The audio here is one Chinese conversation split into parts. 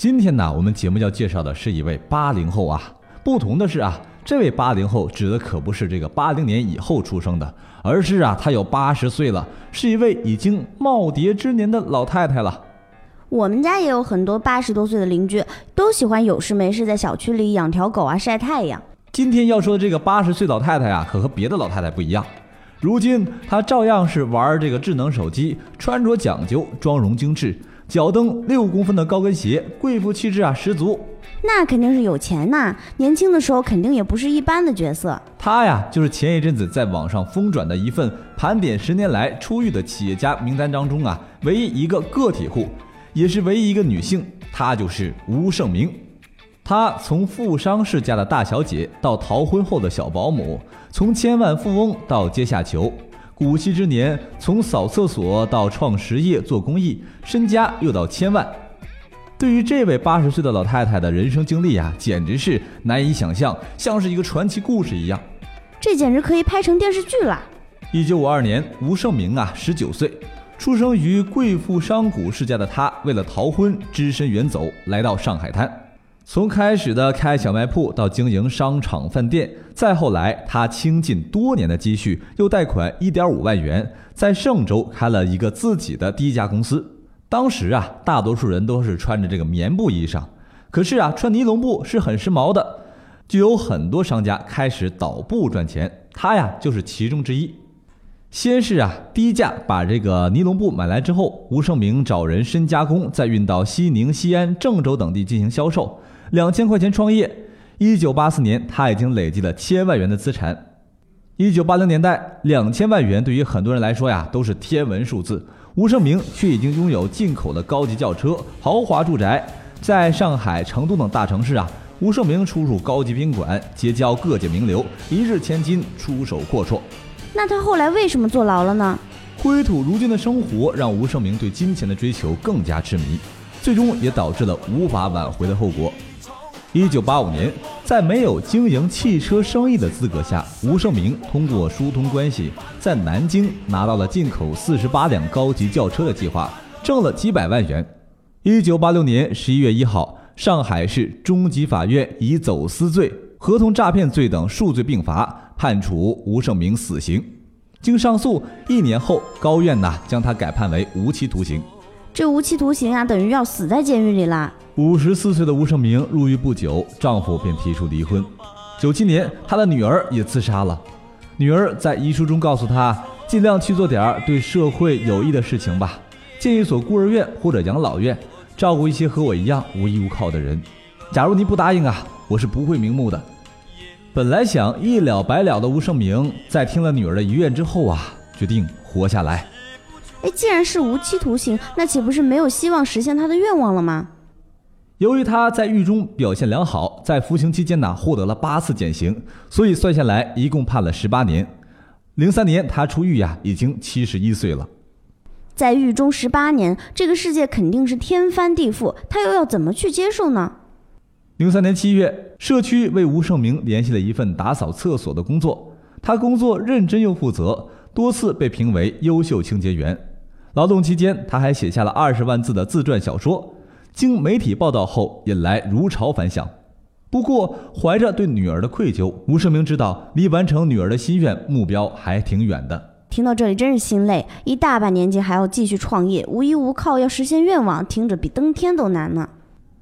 今天呢，我们节目要介绍的是一位八零后啊。不同的是啊，这位八零后指的可不是这个八零年以后出生的，而是啊，她有八十岁了，是一位已经耄耋之年的老太太了。我们家也有很多八十多岁的邻居，都喜欢有事没事在小区里养条狗啊，晒太阳。今天要说的这个八十岁老太太啊，可和别的老太太不一样。如今她照样是玩这个智能手机，穿着讲究，妆容精致。脚蹬六公分的高跟鞋，贵妇气质啊十足。那肯定是有钱呐，年轻的时候肯定也不是一般的角色。她呀，就是前一阵子在网上疯转的一份盘点十年来出狱的企业家名单当中啊，唯一一个个体户，也是唯一一个女性，她就是吴胜明。她从富商世家的大小姐到逃婚后的小保姆，从千万富翁到阶下囚。古稀之年，从扫厕所到创实业做公益，身家又到千万。对于这位八十岁的老太太的人生经历啊，简直是难以想象，像是一个传奇故事一样。这简直可以拍成电视剧了。一九五二年，吴胜明啊，十九岁，出生于贵妇商贾世家的他，为了逃婚，只身远走，来到上海滩。从开始的开小卖铺到经营商场、饭店，再后来，他倾尽多年的积蓄，又贷款一点五万元，在嵊州开了一个自己的第一家公司。当时啊，大多数人都是穿着这个棉布衣裳，可是啊，穿尼龙布是很时髦的，就有很多商家开始倒布赚钱。他呀，就是其中之一。先是啊，低价把这个尼龙布买来之后，吴胜明找人深加工，再运到西宁、西安、郑州等地进行销售。两千块钱创业，一九八四年他已经累积了千万元的资产。一九八零年代，两千万元对于很多人来说呀都是天文数字，吴胜明却已经拥有进口的高级轿车、豪华住宅，在上海、成都等大城市啊，吴胜明出入高级宾馆，结交各界名流，一日千金，出手阔绰。那他后来为什么坐牢了呢？灰土如金的生活让吴胜明对金钱的追求更加痴迷，最终也导致了无法挽回的后果。一九八五年，在没有经营汽车生意的资格下，吴胜明通过疏通关系，在南京拿到了进口四十八辆高级轿车的计划，挣了几百万元。一九八六年十一月一号，上海市中级法院以走私罪、合同诈骗罪等数罪并罚，判处吴胜明死刑。经上诉，一年后，高院呐将他改判为无期徒刑。这无期徒刑啊，等于要死在监狱里啦。五十四岁的吴胜明入狱不久，丈夫便提出离婚。九七年，他的女儿也自杀了。女儿在遗书中告诉他，尽量去做点儿对社会有益的事情吧，建一所孤儿院或者养老院，照顾一些和我一样无依无靠的人。假如您不答应啊，我是不会瞑目的。本来想一了百了的吴胜明，在听了女儿的遗愿之后啊，决定活下来。哎，既然是无期徒刑，那岂不是没有希望实现他的愿望了吗？由于他在狱中表现良好，在服刑期间呢获得了八次减刑，所以算下来一共判了十八年。零三年他出狱呀，已经七十一岁了。在狱中十八年，这个世界肯定是天翻地覆，他又要怎么去接受呢？零三年七月，社区为吴胜明联系了一份打扫厕所的工作，他工作认真又负责，多次被评为优秀清洁员。劳动期间，他还写下了二十万字的自传小说。经媒体报道后，引来如潮反响。不过，怀着对女儿的愧疚，吴胜明知道离完成女儿的心愿目标还挺远的。听到这里，真是心累。一大把年纪还要继续创业，无依无靠，要实现愿望，听着比登天都难呢。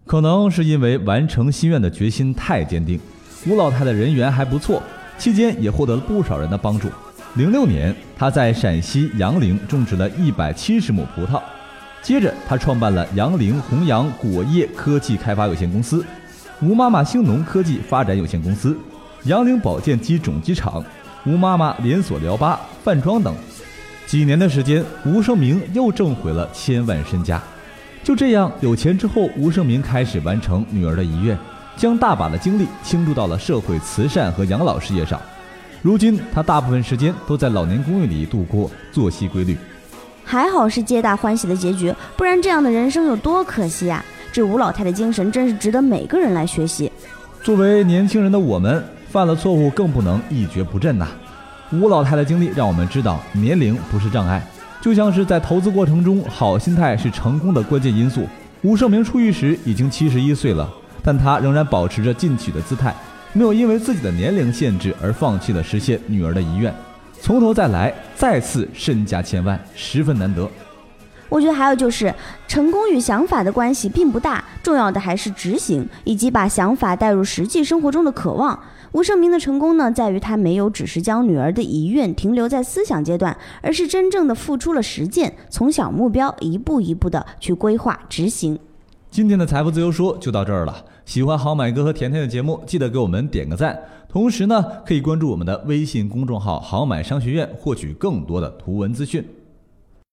可能是因为完成心愿的决心太坚定，吴老太太人缘还不错，期间也获得了不少人的帮助。零六年，她在陕西杨凌种植了一百七十亩葡萄。接着，他创办了杨凌弘扬果业科技开发有限公司、吴妈妈兴农科技发展有限公司、杨凌保健机种机厂、吴妈妈连锁疗吧、饭庄等。几年的时间，吴胜明又挣回了千万身家。就这样，有钱之后，吴胜明开始完成女儿的遗愿，将大把的精力倾注到了社会慈善和养老事业上。如今，他大部分时间都在老年公寓里度过，作息规律。还好是皆大欢喜的结局，不然这样的人生有多可惜啊！这吴老太的精神真是值得每个人来学习。作为年轻人的我们，犯了错误更不能一蹶不振呐。吴老太的经历让我们知道，年龄不是障碍，就像是在投资过程中，好心态是成功的关键因素。吴胜明出狱时已经七十一岁了，但他仍然保持着进取的姿态，没有因为自己的年龄限制而放弃了实现女儿的遗愿，从头再来，再次身家千万，十分难得。我觉得还有就是，成功与想法的关系并不大，重要的还是执行以及把想法带入实际生活中的渴望。吴胜明的成功呢，在于他没有只是将女儿的遗愿停留在思想阶段，而是真正的付出了实践，从小目标一步一步的去规划执行。今天的财富自由说就到这儿了。喜欢好买哥和甜甜的节目，记得给我们点个赞，同时呢，可以关注我们的微信公众号“好买商学院”，获取更多的图文资讯。